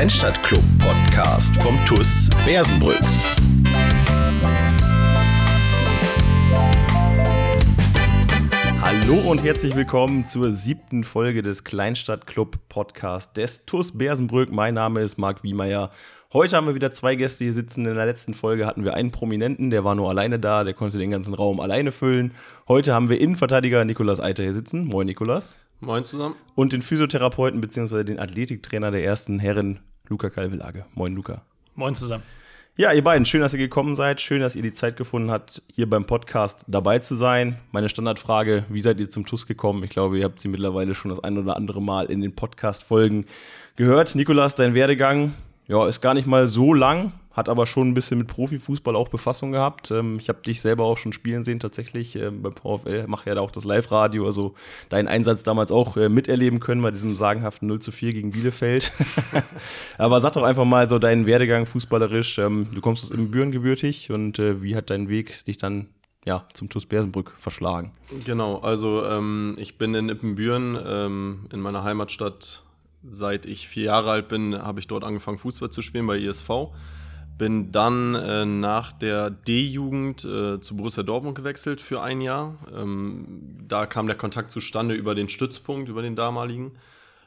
Kleinstadtclub Podcast vom TUS Bersenbrück. Hallo und herzlich willkommen zur siebten Folge des Kleinstadtclub Podcast des TUS Bersenbrück. Mein Name ist Marc Wiemeyer. Heute haben wir wieder zwei Gäste hier sitzen. In der letzten Folge hatten wir einen Prominenten, der war nur alleine da, der konnte den ganzen Raum alleine füllen. Heute haben wir Innenverteidiger Nikolas Eiter hier sitzen. Moin, Nikolas. Moin zusammen. Und den Physiotherapeuten bzw. den Athletiktrainer der ersten Herren, Luca Calvelage. Moin, Luca. Moin zusammen. Ja, ihr beiden, schön, dass ihr gekommen seid. Schön, dass ihr die Zeit gefunden habt, hier beim Podcast dabei zu sein. Meine Standardfrage: Wie seid ihr zum TUS gekommen? Ich glaube, ihr habt sie mittlerweile schon das ein oder andere Mal in den Podcast-Folgen gehört. Nikolas, dein Werdegang ja, ist gar nicht mal so lang hat aber schon ein bisschen mit Profifußball auch Befassung gehabt. Ähm, ich habe dich selber auch schon spielen sehen, tatsächlich ähm, beim VfL, mache ja da auch das Live-Radio, also deinen Einsatz damals auch äh, miterleben können bei diesem sagenhaften 0 zu 4 gegen Bielefeld. aber sag doch einfach mal so deinen Werdegang fußballerisch. Ähm, du kommst aus Ibbenbüren gebürtig und äh, wie hat dein Weg dich dann ja, zum TuS Bersenbrück verschlagen? Genau, also ähm, ich bin in Ippenbüren, ähm, in meiner Heimatstadt. Seit ich vier Jahre alt bin, habe ich dort angefangen, Fußball zu spielen bei ISV. Bin dann äh, nach der D-Jugend äh, zu Borussia Dortmund gewechselt für ein Jahr. Ähm, da kam der Kontakt zustande über den Stützpunkt, über den damaligen.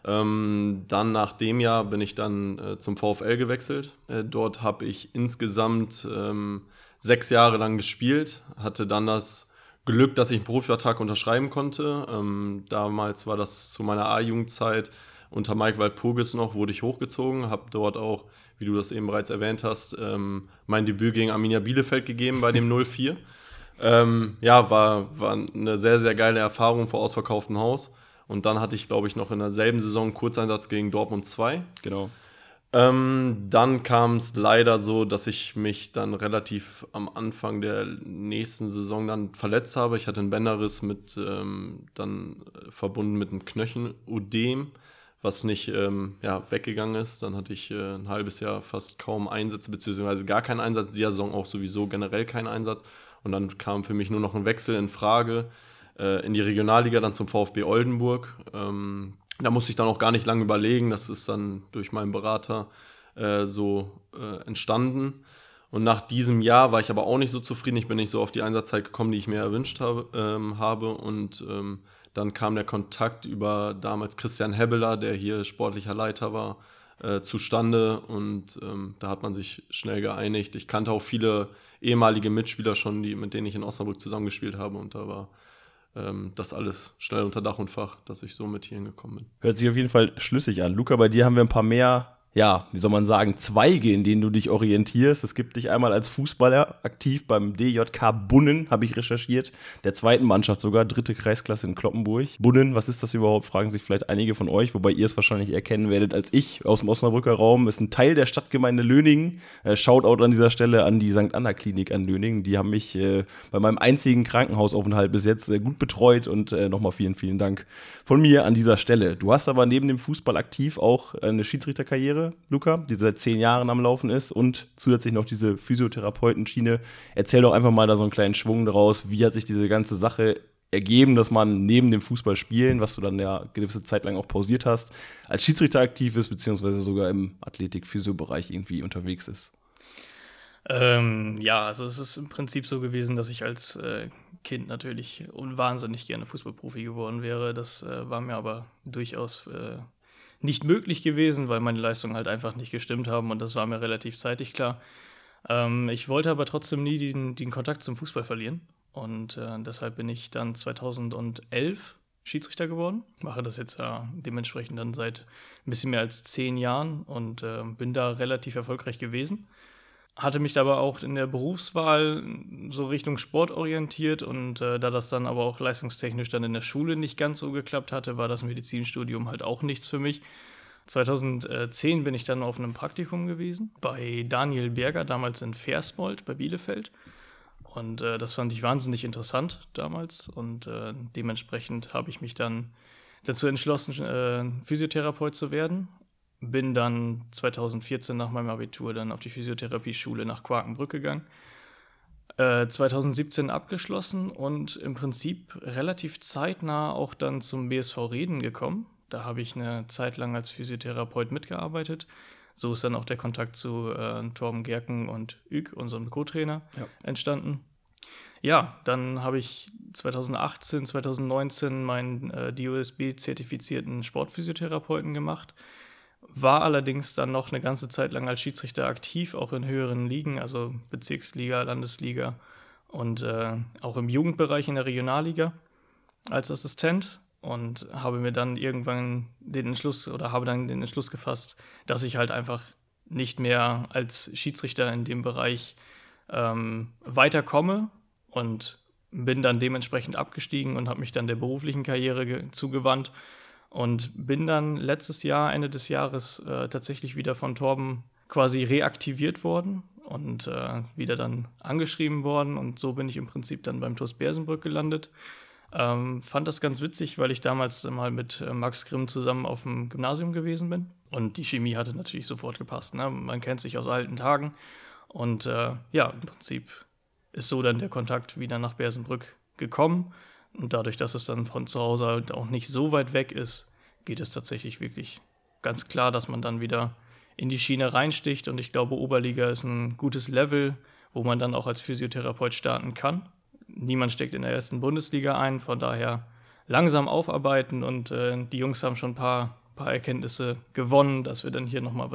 Ähm, dann nach dem Jahr bin ich dann äh, zum VfL gewechselt. Äh, dort habe ich insgesamt ähm, sechs Jahre lang gespielt, hatte dann das Glück, dass ich einen Profivertrag unterschreiben konnte. Ähm, damals war das zu meiner A-Jugendzeit unter Mike Walpurgis noch, wurde ich hochgezogen, habe dort auch wie du das eben bereits erwähnt hast, ähm, mein Debüt gegen Arminia Bielefeld gegeben bei dem 0-4. ähm, ja, war, war eine sehr, sehr geile Erfahrung vor ausverkauftem Haus. Und dann hatte ich, glaube ich, noch in derselben Saison einen Kurzeinsatz gegen Dortmund 2. Genau. Ähm, dann kam es leider so, dass ich mich dann relativ am Anfang der nächsten Saison dann verletzt habe. Ich hatte einen Bänderriss mit ähm, dann verbunden mit einem Knöchenödem was nicht ähm, ja, weggegangen ist. Dann hatte ich äh, ein halbes Jahr fast kaum Einsätze, beziehungsweise gar keinen Einsatz. Die Saison auch sowieso generell keinen Einsatz. Und dann kam für mich nur noch ein Wechsel in Frage äh, in die Regionalliga, dann zum VfB Oldenburg. Ähm, da musste ich dann auch gar nicht lange überlegen. Das ist dann durch meinen Berater äh, so äh, entstanden. Und nach diesem Jahr war ich aber auch nicht so zufrieden. Ich bin nicht so auf die Einsatzzeit gekommen, die ich mir erwünscht habe. Ähm, habe. Und ähm, dann kam der Kontakt über damals Christian Hebeler, der hier sportlicher Leiter war, äh, zustande und ähm, da hat man sich schnell geeinigt. Ich kannte auch viele ehemalige Mitspieler schon, die, mit denen ich in Osnabrück zusammengespielt habe und da war ähm, das alles schnell unter Dach und Fach, dass ich so mit hier hingekommen bin. Hört sich auf jeden Fall schlüssig an. Luca, bei dir haben wir ein paar mehr ja, wie soll man sagen, Zweige, in denen du dich orientierst. Es gibt dich einmal als Fußballer aktiv beim DJK Bunnen, habe ich recherchiert, der zweiten Mannschaft sogar, dritte Kreisklasse in Kloppenburg. Bunnen, was ist das überhaupt, fragen sich vielleicht einige von euch, wobei ihr es wahrscheinlich erkennen werdet als ich aus dem Osnabrücker Raum. Ist ein Teil der Stadtgemeinde Löningen. Äh, Shoutout an dieser Stelle an die St. Anna Klinik an Löningen. Die haben mich äh, bei meinem einzigen Krankenhausaufenthalt bis jetzt äh, gut betreut und äh, nochmal vielen, vielen Dank von mir an dieser Stelle. Du hast aber neben dem Fußball aktiv auch eine Schiedsrichterkarriere Luca, die seit zehn Jahren am Laufen ist und zusätzlich noch diese Physiotherapeutenschiene. Erzähl doch einfach mal da so einen kleinen Schwung daraus. Wie hat sich diese ganze Sache ergeben, dass man neben dem Fußballspielen, was du dann ja gewisse Zeit lang auch pausiert hast, als Schiedsrichter aktiv ist, beziehungsweise sogar im Athletik-Physio-Bereich irgendwie unterwegs ist? Ähm, ja, also es ist im Prinzip so gewesen, dass ich als äh, Kind natürlich wahnsinnig gerne Fußballprofi geworden wäre. Das äh, war mir aber durchaus äh, nicht möglich gewesen, weil meine Leistungen halt einfach nicht gestimmt haben und das war mir relativ zeitig klar. Ähm, ich wollte aber trotzdem nie den, den Kontakt zum Fußball verlieren und äh, deshalb bin ich dann 2011 Schiedsrichter geworden. Mache das jetzt ja äh, dementsprechend dann seit ein bisschen mehr als zehn Jahren und äh, bin da relativ erfolgreich gewesen hatte mich aber auch in der Berufswahl so Richtung Sport orientiert und äh, da das dann aber auch leistungstechnisch dann in der Schule nicht ganz so geklappt hatte, war das Medizinstudium halt auch nichts für mich. 2010 bin ich dann auf einem Praktikum gewesen bei Daniel Berger, damals in Versmold bei Bielefeld. Und äh, das fand ich wahnsinnig interessant damals und äh, dementsprechend habe ich mich dann dazu entschlossen, äh, Physiotherapeut zu werden bin dann 2014 nach meinem Abitur dann auf die Physiotherapieschule nach Quakenbrück gegangen. Äh, 2017 abgeschlossen und im Prinzip relativ zeitnah auch dann zum BSV Reden gekommen. Da habe ich eine Zeit lang als Physiotherapeut mitgearbeitet. so ist dann auch der Kontakt zu äh, Torben Gerken und Üg, unserem Co-Trainer, ja. entstanden. Ja, dann habe ich 2018, 2019 meinen äh, DOSB-zertifizierten Sportphysiotherapeuten gemacht. War allerdings dann noch eine ganze Zeit lang als Schiedsrichter aktiv, auch in höheren Ligen, also Bezirksliga, Landesliga und äh, auch im Jugendbereich in der Regionalliga als Assistent und habe mir dann irgendwann den Entschluss oder habe dann den Entschluss gefasst, dass ich halt einfach nicht mehr als Schiedsrichter in dem Bereich ähm, weiterkomme und bin dann dementsprechend abgestiegen und habe mich dann der beruflichen Karriere zugewandt und bin dann letztes Jahr, Ende des Jahres, äh, tatsächlich wieder von Torben quasi reaktiviert worden und äh, wieder dann angeschrieben worden und so bin ich im Prinzip dann beim TuS Bersenbrück gelandet. Ähm, fand das ganz witzig, weil ich damals mal mit äh, Max Grimm zusammen auf dem Gymnasium gewesen bin und die Chemie hatte natürlich sofort gepasst. Ne? Man kennt sich aus alten Tagen und äh, ja, im Prinzip ist so dann der Kontakt wieder nach Bersenbrück gekommen. Und dadurch, dass es dann von zu Hause halt auch nicht so weit weg ist, geht es tatsächlich wirklich ganz klar, dass man dann wieder in die Schiene reinsticht. Und ich glaube, Oberliga ist ein gutes Level, wo man dann auch als Physiotherapeut starten kann. Niemand steckt in der ersten Bundesliga ein, von daher langsam aufarbeiten. Und äh, die Jungs haben schon ein paar, paar Erkenntnisse gewonnen, dass wir dann hier nochmal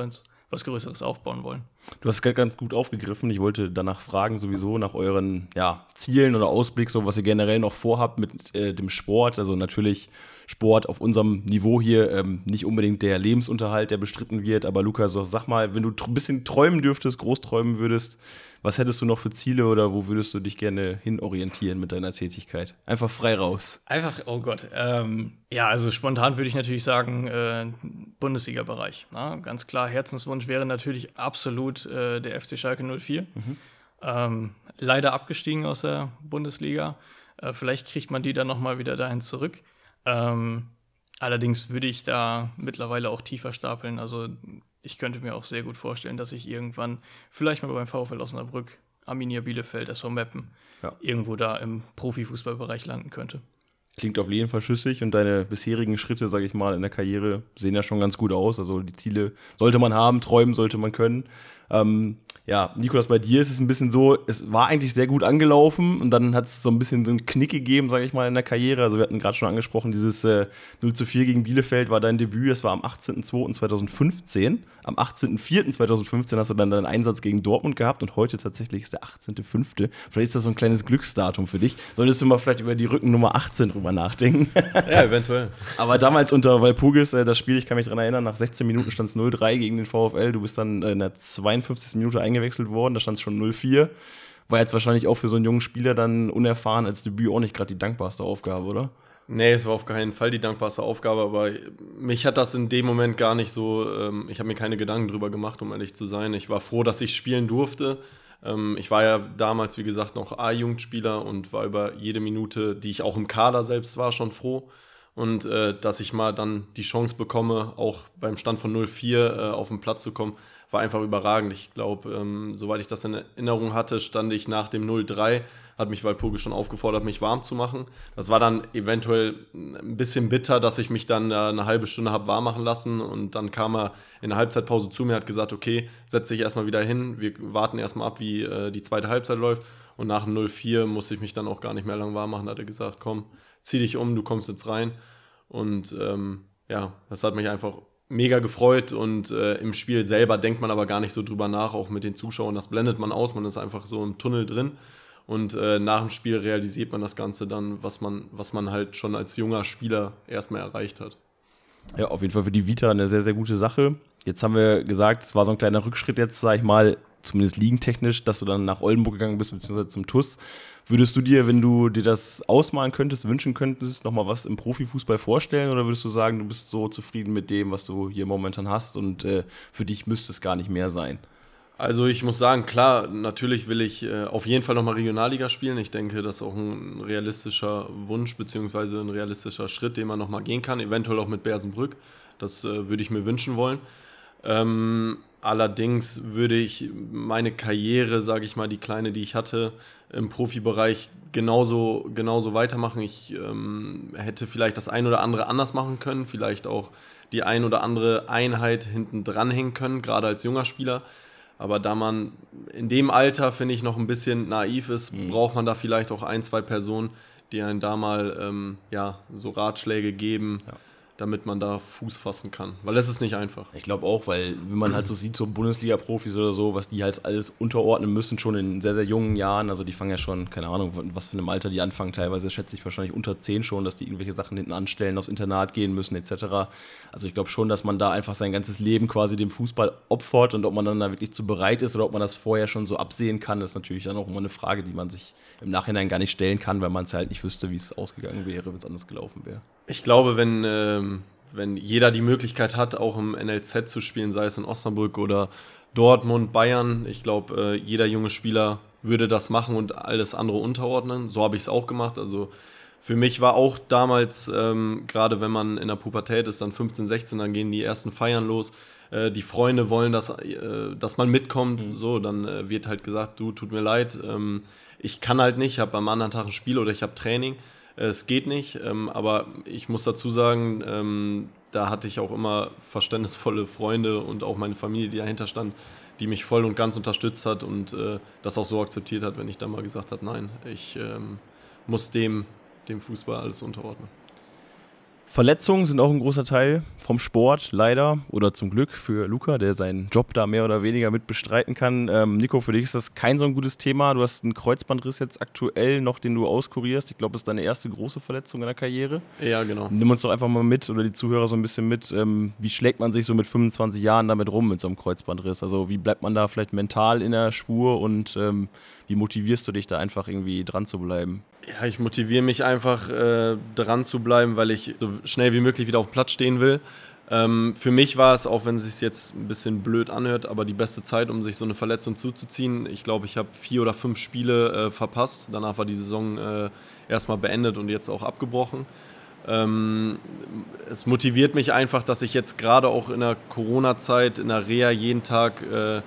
was Größeres aufbauen wollen. Du hast es ganz gut aufgegriffen. Ich wollte danach fragen, sowieso nach euren ja, Zielen oder Ausblick, so was ihr generell noch vorhabt mit äh, dem Sport. Also natürlich Sport auf unserem Niveau hier ähm, nicht unbedingt der Lebensunterhalt, der bestritten wird. Aber Lukas, so, sag mal, wenn du ein bisschen träumen dürftest, groß träumen würdest, was hättest du noch für Ziele oder wo würdest du dich gerne hinorientieren mit deiner Tätigkeit? Einfach frei raus. Einfach, oh Gott. Ähm, ja, also spontan würde ich natürlich sagen, äh, Bundesliga-Bereich. Ganz klar, Herzenswunsch wäre natürlich absolut äh, der FC Schalke 04. Mhm. Ähm, leider abgestiegen aus der Bundesliga. Äh, vielleicht kriegt man die dann nochmal wieder dahin zurück. Ähm, allerdings würde ich da mittlerweile auch tiefer stapeln. Also ich könnte mir auch sehr gut vorstellen, dass ich irgendwann vielleicht mal beim VfL Osnabrück, Arminia Bielefeld, SV Meppen, ja. irgendwo da im Profifußballbereich landen könnte. Klingt auf jeden Fall schüssig und deine bisherigen Schritte, sage ich mal, in der Karriere sehen ja schon ganz gut aus. Also die Ziele sollte man haben, träumen sollte man können. Ähm, ja, Nikolas, bei dir ist es ein bisschen so, es war eigentlich sehr gut angelaufen und dann hat es so ein bisschen so einen Knick gegeben, sage ich mal, in der Karriere. Also wir hatten gerade schon angesprochen, dieses äh, 0 zu 4 gegen Bielefeld war dein Debüt, das war am 18.02.2015. Am 18.04.2015 hast du dann deinen Einsatz gegen Dortmund gehabt und heute tatsächlich ist der 18.05. Vielleicht ist das so ein kleines Glücksdatum für dich. Solltest du mal vielleicht über die Rückennummer 18 drüber nachdenken. Ja, eventuell. Aber damals unter Walpurgis, äh, das Spiel, ich kann mich daran erinnern, nach 16 Minuten stand es 0-3 gegen den VfL. Du bist dann äh, in der 52. Minute eingegangen eingewechselt worden, da stand es schon 0-4. War jetzt wahrscheinlich auch für so einen jungen Spieler dann unerfahren als Debüt auch nicht gerade die dankbarste Aufgabe, oder? Nee, es war auf keinen Fall die dankbarste Aufgabe, aber mich hat das in dem Moment gar nicht so, ähm, ich habe mir keine Gedanken drüber gemacht, um ehrlich zu sein. Ich war froh, dass ich spielen durfte. Ähm, ich war ja damals, wie gesagt, noch A-Jugendspieler und war über jede Minute, die ich auch im Kader selbst war, schon froh. Und äh, dass ich mal dann die Chance bekomme, auch beim Stand von 0-4 äh, auf den Platz zu kommen, war einfach überragend. Ich glaube, ähm, soweit ich das in Erinnerung hatte, stand ich nach dem 0-3, hat mich Walpurgis schon aufgefordert, mich warm zu machen. Das war dann eventuell ein bisschen bitter, dass ich mich dann äh, eine halbe Stunde habe warm machen lassen und dann kam er in der Halbzeitpause zu mir, hat gesagt, okay, setz dich erstmal wieder hin, wir warten erstmal ab, wie äh, die zweite Halbzeit läuft. Und nach dem 0-4 musste ich mich dann auch gar nicht mehr lang warm machen, hat er gesagt, komm, zieh dich um, du kommst jetzt rein. Und ähm, ja, das hat mich einfach mega gefreut und äh, im Spiel selber denkt man aber gar nicht so drüber nach, auch mit den Zuschauern. Das blendet man aus, man ist einfach so im Tunnel drin und äh, nach dem Spiel realisiert man das Ganze dann, was man, was man halt schon als junger Spieler erstmal erreicht hat. Ja, auf jeden Fall für die Vita eine sehr, sehr gute Sache. Jetzt haben wir gesagt, es war so ein kleiner Rückschritt jetzt, sag ich mal, zumindest liegentechnisch, dass du dann nach Oldenburg gegangen bist, beziehungsweise zum TUS. Würdest du dir, wenn du dir das ausmalen könntest, wünschen könntest, nochmal was im Profifußball vorstellen oder würdest du sagen, du bist so zufrieden mit dem, was du hier momentan hast und äh, für dich müsste es gar nicht mehr sein? Also ich muss sagen, klar, natürlich will ich äh, auf jeden Fall nochmal Regionalliga spielen. Ich denke, das ist auch ein realistischer Wunsch beziehungsweise ein realistischer Schritt, den man nochmal gehen kann, eventuell auch mit Bersenbrück. Das äh, würde ich mir wünschen wollen. Ähm, allerdings würde ich meine Karriere, sage ich mal, die kleine, die ich hatte im Profibereich, genauso, genauso weitermachen. Ich ähm, hätte vielleicht das ein oder andere anders machen können, vielleicht auch die ein oder andere Einheit hinten dranhängen können, gerade als junger Spieler. Aber da man in dem Alter, finde ich, noch ein bisschen naiv ist, mhm. braucht man da vielleicht auch ein, zwei Personen, die einen da mal ähm, ja, so Ratschläge geben. Ja damit man da Fuß fassen kann. Weil es ist nicht einfach. Ich glaube auch, weil wenn man halt so sieht, so Bundesliga-Profis oder so, was die halt alles unterordnen müssen, schon in sehr, sehr jungen Jahren. Also die fangen ja schon, keine Ahnung, was für einem Alter die anfangen. Teilweise schätze ich wahrscheinlich unter 10 schon, dass die irgendwelche Sachen hinten anstellen, aufs Internat gehen müssen, etc. Also ich glaube schon, dass man da einfach sein ganzes Leben quasi dem Fußball opfert und ob man dann da wirklich zu bereit ist oder ob man das vorher schon so absehen kann, ist natürlich dann auch immer eine Frage, die man sich im Nachhinein gar nicht stellen kann, weil man es halt nicht wüsste, wie es ausgegangen wäre, wenn es anders gelaufen wäre. Ich glaube, wenn, ähm, wenn jeder die Möglichkeit hat, auch im NLZ zu spielen, sei es in Osnabrück oder Dortmund, Bayern, ich glaube, äh, jeder junge Spieler würde das machen und alles andere unterordnen. So habe ich es auch gemacht. Also für mich war auch damals, ähm, gerade wenn man in der Pubertät ist, dann 15, 16, dann gehen die ersten Feiern los. Äh, die Freunde wollen, dass, äh, dass man mitkommt. Mhm. So, dann äh, wird halt gesagt, du, tut mir leid, ähm, ich kann halt nicht, ich habe am anderen Tag ein Spiel oder ich habe Training. Es geht nicht, ähm, aber ich muss dazu sagen, ähm, da hatte ich auch immer verständnisvolle Freunde und auch meine Familie, die dahinter stand, die mich voll und ganz unterstützt hat und äh, das auch so akzeptiert hat, wenn ich da mal gesagt habe, nein, ich ähm, muss dem, dem Fußball alles unterordnen. Verletzungen sind auch ein großer Teil vom Sport, leider. Oder zum Glück für Luca, der seinen Job da mehr oder weniger mit bestreiten kann. Ähm, Nico, für dich ist das kein so ein gutes Thema. Du hast einen Kreuzbandriss jetzt aktuell noch, den du auskurierst. Ich glaube, das ist deine erste große Verletzung in der Karriere. Ja, genau. Nimm uns doch einfach mal mit oder die Zuhörer so ein bisschen mit. Ähm, wie schlägt man sich so mit 25 Jahren damit rum mit so einem Kreuzbandriss? Also wie bleibt man da vielleicht mental in der Spur und ähm, wie motivierst du dich da einfach irgendwie dran zu bleiben? Ja, ich motiviere mich einfach äh, dran zu bleiben, weil ich so schnell wie möglich wieder auf dem Platz stehen will. Ähm, für mich war es, auch wenn es sich jetzt ein bisschen blöd anhört, aber die beste Zeit, um sich so eine Verletzung zuzuziehen. Ich glaube, ich habe vier oder fünf Spiele äh, verpasst. Danach war die Saison äh, erstmal beendet und jetzt auch abgebrochen. Ähm, es motiviert mich einfach, dass ich jetzt gerade auch in der Corona-Zeit in der Reha jeden Tag äh,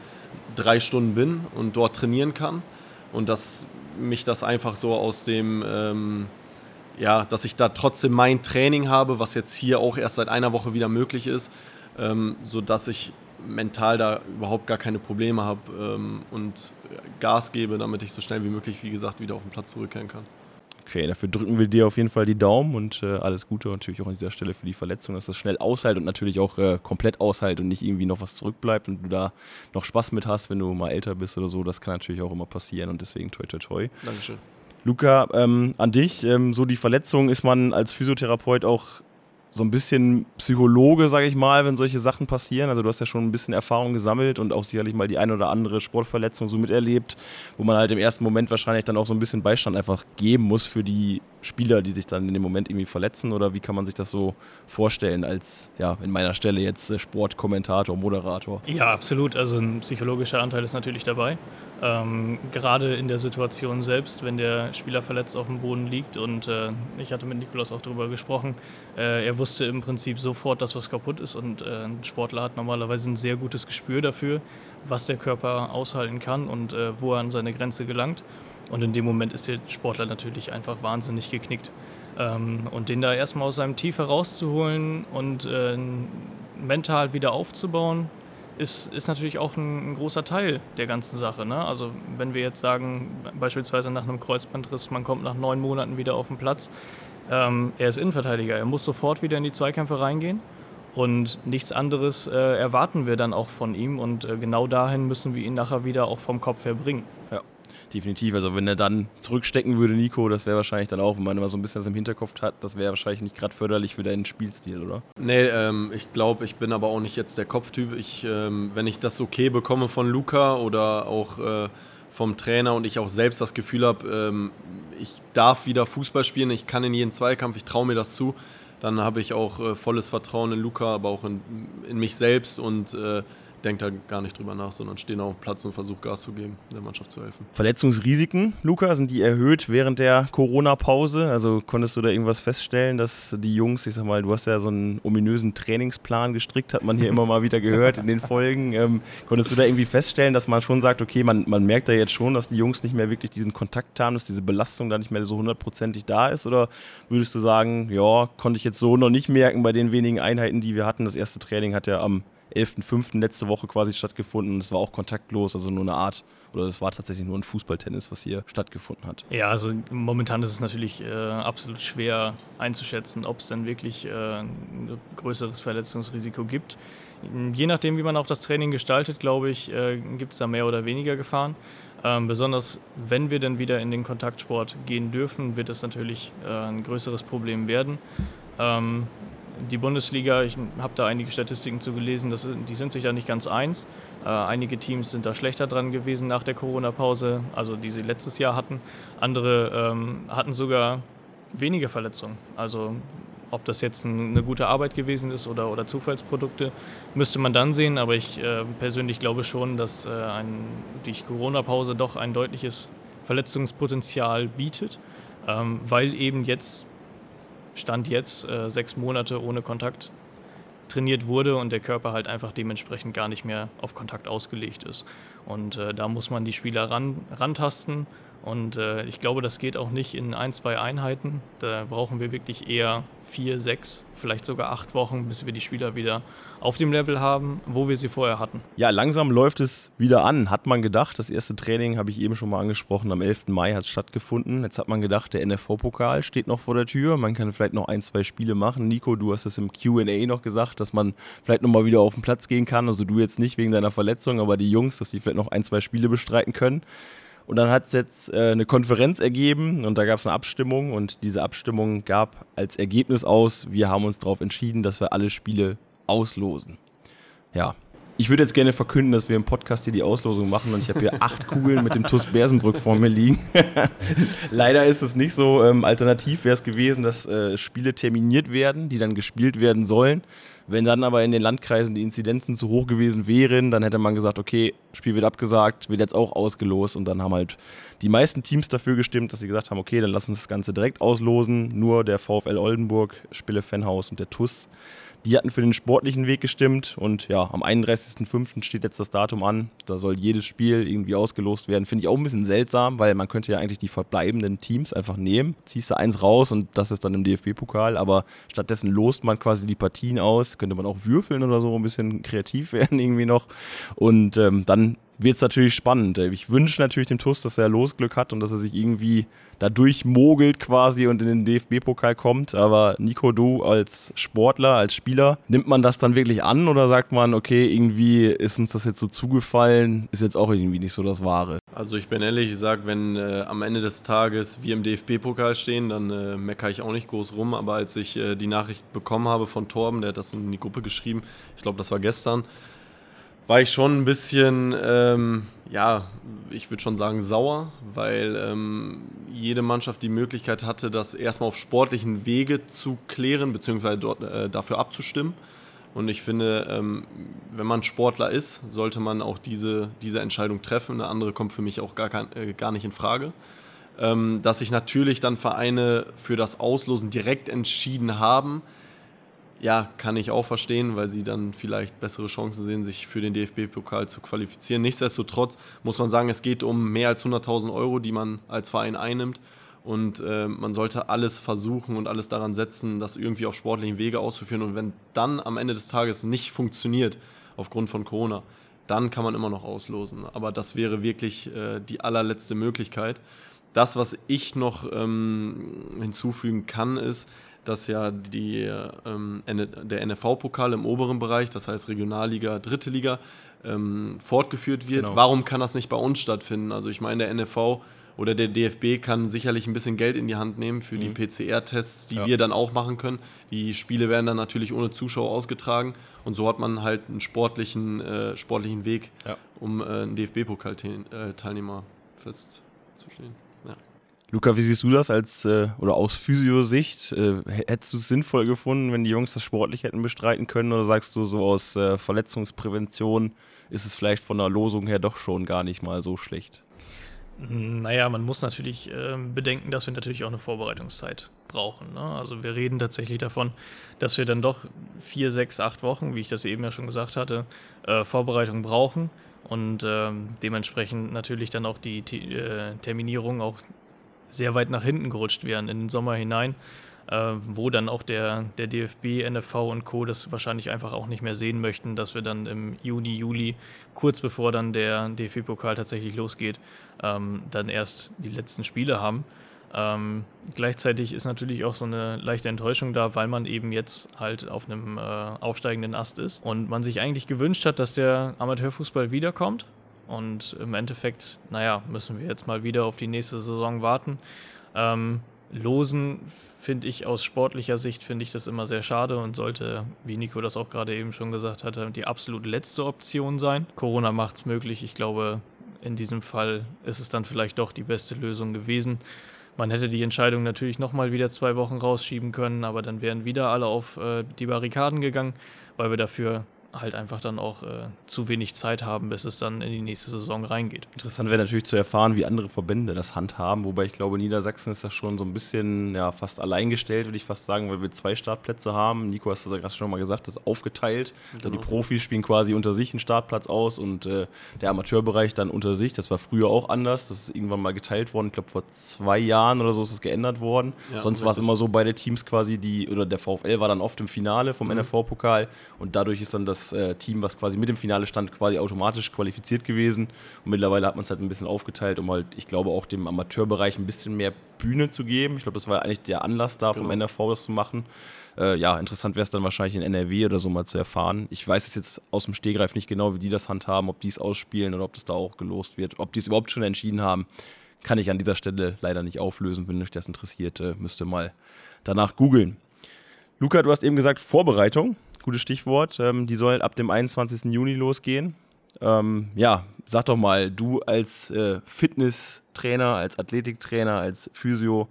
drei Stunden bin und dort trainieren kann. Und dass mich das einfach so aus dem, ähm, ja, dass ich da trotzdem mein Training habe, was jetzt hier auch erst seit einer Woche wieder möglich ist, ähm, sodass ich mental da überhaupt gar keine Probleme habe ähm, und Gas gebe, damit ich so schnell wie möglich, wie gesagt, wieder auf den Platz zurückkehren kann. Okay, dafür drücken wir dir auf jeden Fall die Daumen und äh, alles Gute natürlich auch an dieser Stelle für die Verletzung, dass das schnell aushält und natürlich auch äh, komplett aushält und nicht irgendwie noch was zurückbleibt und du da noch Spaß mit hast, wenn du mal älter bist oder so. Das kann natürlich auch immer passieren und deswegen toi toi toi. Dankeschön. Luca, ähm, an dich, ähm, so die Verletzung ist man als Physiotherapeut auch so ein bisschen Psychologe, sage ich mal, wenn solche Sachen passieren. Also du hast ja schon ein bisschen Erfahrung gesammelt und auch sicherlich mal die ein oder andere Sportverletzung so miterlebt, wo man halt im ersten Moment wahrscheinlich dann auch so ein bisschen Beistand einfach geben muss für die Spieler, die sich dann in dem Moment irgendwie verletzen? Oder wie kann man sich das so vorstellen als, ja, in meiner Stelle jetzt äh, Sportkommentator, Moderator? Ja, absolut. Also ein psychologischer Anteil ist natürlich dabei. Ähm, gerade in der Situation selbst, wenn der Spieler verletzt auf dem Boden liegt und äh, ich hatte mit Nikolaus auch darüber gesprochen, äh, er wusste im Prinzip sofort, dass was kaputt ist und äh, ein Sportler hat normalerweise ein sehr gutes Gespür dafür, was der Körper aushalten kann und äh, wo er an seine Grenze gelangt. Und in dem Moment ist der Sportler natürlich einfach wahnsinnig geknickt. Ähm, und den da erstmal aus seinem Tief herauszuholen und äh, mental wieder aufzubauen, ist, ist natürlich auch ein, ein großer Teil der ganzen Sache. Ne? Also wenn wir jetzt sagen, beispielsweise nach einem Kreuzbandriss, man kommt nach neun Monaten wieder auf den Platz, ähm, er ist Innenverteidiger, er muss sofort wieder in die Zweikämpfe reingehen. Und nichts anderes äh, erwarten wir dann auch von ihm. Und äh, genau dahin müssen wir ihn nachher wieder auch vom Kopf her bringen. Definitiv. Also wenn er dann zurückstecken würde, Nico, das wäre wahrscheinlich dann auch, wenn man immer so ein bisschen das im Hinterkopf hat, das wäre wahrscheinlich nicht gerade förderlich für deinen Spielstil, oder? Nee, ähm, ich glaube, ich bin aber auch nicht jetzt der Kopftyp. Ich, ähm, wenn ich das okay bekomme von Luca oder auch äh, vom Trainer und ich auch selbst das Gefühl habe, ähm, ich darf wieder Fußball spielen, ich kann in jeden Zweikampf, ich traue mir das zu, dann habe ich auch äh, volles Vertrauen in Luca, aber auch in, in mich selbst und äh, denke da gar nicht drüber nach, sondern stehe auf dem Platz und versuche Gas zu geben, der Mannschaft zu helfen. Verletzungsrisiken, Luca, sind die erhöht während der Corona-Pause? Also konntest du da irgendwas feststellen, dass die Jungs, ich sag mal, du hast ja so einen ominösen Trainingsplan gestrickt, hat man hier immer mal wieder gehört in den Folgen. Ähm, konntest du da irgendwie feststellen, dass man schon sagt, okay, man, man merkt da jetzt schon, dass die Jungs nicht mehr wirklich diesen Kontakt haben, dass diese Belastung da nicht mehr so hundertprozentig da ist? Oder würdest du sagen, ja, konnte ich jetzt so noch nicht merken bei den wenigen Einheiten, die wir hatten? Das erste Training hat ja am 11.05. letzte Woche quasi stattgefunden. Es war auch kontaktlos, also nur eine Art, oder es war tatsächlich nur ein Fußballtennis, was hier stattgefunden hat. Ja, also momentan ist es natürlich äh, absolut schwer einzuschätzen, ob es denn wirklich äh, ein größeres Verletzungsrisiko gibt. Je nachdem, wie man auch das Training gestaltet, glaube ich, äh, gibt es da mehr oder weniger Gefahren. Ähm, besonders wenn wir dann wieder in den Kontaktsport gehen dürfen, wird es natürlich äh, ein größeres Problem werden. Ähm, die Bundesliga, ich habe da einige Statistiken zu gelesen, das, die sind sich da nicht ganz eins. Äh, einige Teams sind da schlechter dran gewesen nach der Corona-Pause, also die sie letztes Jahr hatten. Andere ähm, hatten sogar weniger Verletzungen. Also ob das jetzt ein, eine gute Arbeit gewesen ist oder, oder Zufallsprodukte, müsste man dann sehen. Aber ich äh, persönlich glaube schon, dass äh, ein, die Corona-Pause doch ein deutliches Verletzungspotenzial bietet, ähm, weil eben jetzt Stand jetzt äh, sechs Monate ohne Kontakt trainiert wurde und der Körper halt einfach dementsprechend gar nicht mehr auf Kontakt ausgelegt ist. Und äh, da muss man die Spieler ran, rantasten und äh, ich glaube, das geht auch nicht in ein, zwei Einheiten. Da brauchen wir wirklich eher vier, sechs, vielleicht sogar acht Wochen, bis wir die Spieler wieder auf dem Level haben, wo wir sie vorher hatten. Ja, langsam läuft es wieder an, hat man gedacht. Das erste Training habe ich eben schon mal angesprochen. Am 11. Mai hat es stattgefunden. Jetzt hat man gedacht, der NFV-Pokal steht noch vor der Tür. Man kann vielleicht noch ein, zwei Spiele machen. Nico, du hast es im QA noch gesagt, dass man vielleicht nochmal wieder auf den Platz gehen kann. Also du jetzt nicht wegen deiner Verletzung, aber die Jungs, dass die vielleicht noch ein, zwei Spiele bestreiten können. Und dann hat es jetzt äh, eine Konferenz ergeben und da gab es eine Abstimmung und diese Abstimmung gab als Ergebnis aus, wir haben uns darauf entschieden, dass wir alle Spiele auslosen. Ja, ich würde jetzt gerne verkünden, dass wir im Podcast hier die Auslosung machen und ich habe hier acht Kugeln mit dem TUS Bersenbrück vor mir liegen. Leider ist es nicht so. Ähm, alternativ wäre es gewesen, dass äh, Spiele terminiert werden, die dann gespielt werden sollen. Wenn dann aber in den Landkreisen die Inzidenzen zu hoch gewesen wären, dann hätte man gesagt, okay, Spiel wird abgesagt, wird jetzt auch ausgelost und dann haben halt die meisten Teams dafür gestimmt, dass sie gesagt haben, okay, dann lassen wir das Ganze direkt auslosen. Nur der VfL Oldenburg, Spille Fanhaus und der TUS die hatten für den sportlichen Weg gestimmt und ja, am 31.05. steht jetzt das Datum an. Da soll jedes Spiel irgendwie ausgelost werden. Finde ich auch ein bisschen seltsam, weil man könnte ja eigentlich die verbleibenden Teams einfach nehmen. Ziehst du eins raus und das ist dann im DFB-Pokal, aber stattdessen lost man quasi die Partien aus. Könnte man auch würfeln oder so, ein bisschen kreativ werden irgendwie noch. Und ähm, dann wird es natürlich spannend. Ich wünsche natürlich dem TUS, dass er Losglück hat und dass er sich irgendwie da durchmogelt quasi und in den DFB-Pokal kommt. Aber Nico, du als Sportler, als Spieler, nimmt man das dann wirklich an oder sagt man, okay, irgendwie ist uns das jetzt so zugefallen, ist jetzt auch irgendwie nicht so das Wahre? Also ich bin ehrlich, ich sage, wenn äh, am Ende des Tages wir im DFB-Pokal stehen, dann äh, meckere ich auch nicht groß rum. Aber als ich äh, die Nachricht bekommen habe von Torben, der hat das in die Gruppe geschrieben, ich glaube, das war gestern, war ich schon ein bisschen, ähm, ja, ich würde schon sagen sauer, weil ähm, jede Mannschaft die Möglichkeit hatte, das erstmal auf sportlichen Wege zu klären, beziehungsweise dort äh, dafür abzustimmen. Und ich finde, ähm, wenn man Sportler ist, sollte man auch diese, diese Entscheidung treffen. Eine andere kommt für mich auch gar, kein, äh, gar nicht in Frage. Ähm, dass sich natürlich dann Vereine für das Auslosen direkt entschieden haben, ja, kann ich auch verstehen, weil sie dann vielleicht bessere Chancen sehen, sich für den DFB-Pokal zu qualifizieren. Nichtsdestotrotz muss man sagen, es geht um mehr als 100.000 Euro, die man als Verein einnimmt. Und äh, man sollte alles versuchen und alles daran setzen, das irgendwie auf sportlichen Wege auszuführen. Und wenn dann am Ende des Tages nicht funktioniert, aufgrund von Corona, dann kann man immer noch auslosen. Aber das wäre wirklich äh, die allerletzte Möglichkeit. Das, was ich noch ähm, hinzufügen kann, ist, dass ja die, ähm, der NFV-Pokal im oberen Bereich, das heißt Regionalliga, Dritte Liga, ähm, fortgeführt wird. Genau. Warum kann das nicht bei uns stattfinden? Also ich meine, der NFV oder der DFB kann sicherlich ein bisschen Geld in die Hand nehmen für mhm. die PCR-Tests, die ja. wir dann auch machen können. Die Spiele werden dann natürlich ohne Zuschauer ausgetragen und so hat man halt einen sportlichen, äh, sportlichen Weg, ja. um äh, einen DFB-Pokal-Teilnehmer festzustellen. Luca, wie siehst du das als äh, oder aus Physiosicht? Äh, hättest du es sinnvoll gefunden, wenn die Jungs das sportlich hätten bestreiten können? Oder sagst du so aus äh, Verletzungsprävention ist es vielleicht von der Losung her doch schon gar nicht mal so schlecht? Naja, man muss natürlich äh, bedenken, dass wir natürlich auch eine Vorbereitungszeit brauchen. Ne? Also wir reden tatsächlich davon, dass wir dann doch vier, sechs, acht Wochen, wie ich das eben ja schon gesagt hatte, äh, Vorbereitung brauchen und ähm, dementsprechend natürlich dann auch die äh, Terminierung auch sehr weit nach hinten gerutscht wären in den Sommer hinein, äh, wo dann auch der, der DFB, NFV und Co. das wahrscheinlich einfach auch nicht mehr sehen möchten, dass wir dann im Juni, Juli, kurz bevor dann der DFB-Pokal tatsächlich losgeht, ähm, dann erst die letzten Spiele haben. Ähm, gleichzeitig ist natürlich auch so eine leichte Enttäuschung da, weil man eben jetzt halt auf einem äh, aufsteigenden Ast ist und man sich eigentlich gewünscht hat, dass der Amateurfußball wiederkommt. Und im Endeffekt, naja, müssen wir jetzt mal wieder auf die nächste Saison warten. Ähm, Losen finde ich aus sportlicher Sicht finde ich das immer sehr schade und sollte, wie Nico das auch gerade eben schon gesagt hatte, die absolut letzte Option sein. Corona macht es möglich. Ich glaube, in diesem Fall ist es dann vielleicht doch die beste Lösung gewesen. Man hätte die Entscheidung natürlich nochmal wieder zwei Wochen rausschieben können, aber dann wären wieder alle auf äh, die Barrikaden gegangen, weil wir dafür halt einfach dann auch äh, zu wenig Zeit haben, bis es dann in die nächste Saison reingeht. Interessant wäre natürlich zu erfahren, wie andere Verbände das handhaben, wobei ich glaube, Niedersachsen ist das schon so ein bisschen ja, fast alleingestellt, würde ich fast sagen, weil wir zwei Startplätze haben. Nico hast du gerade schon mal gesagt, das ist aufgeteilt. Also genau. Also die Profis spielen quasi unter sich einen Startplatz aus und äh, der Amateurbereich dann unter sich. Das war früher auch anders. Das ist irgendwann mal geteilt worden. Ich glaube, vor zwei Jahren oder so ist es geändert worden. Ja, Sonst war es immer so, beide Teams quasi, die, oder der VfL war dann oft im Finale vom mhm. NRV-Pokal und dadurch ist dann das das äh, Team, was quasi mit dem Finale stand, quasi automatisch qualifiziert gewesen. Und mittlerweile hat man es halt ein bisschen aufgeteilt, um halt, ich glaube, auch dem Amateurbereich ein bisschen mehr Bühne zu geben. Ich glaube, das war eigentlich der Anlass da vom genau. NRV, das zu machen. Äh, ja, interessant wäre es dann wahrscheinlich in NRW oder so mal zu erfahren. Ich weiß es jetzt aus dem Stehgreif nicht genau, wie die das handhaben, ob die es ausspielen oder ob das da auch gelost wird. Ob die es überhaupt schon entschieden haben, kann ich an dieser Stelle leider nicht auflösen. Wenn euch das interessiert, äh, müsst ihr mal danach googeln. Luca, du hast eben gesagt, Vorbereitung gutes Stichwort. Ähm, die soll ab dem 21. Juni losgehen. Ähm, ja, sag doch mal, du als äh, Fitnesstrainer, als Athletiktrainer, als Physio,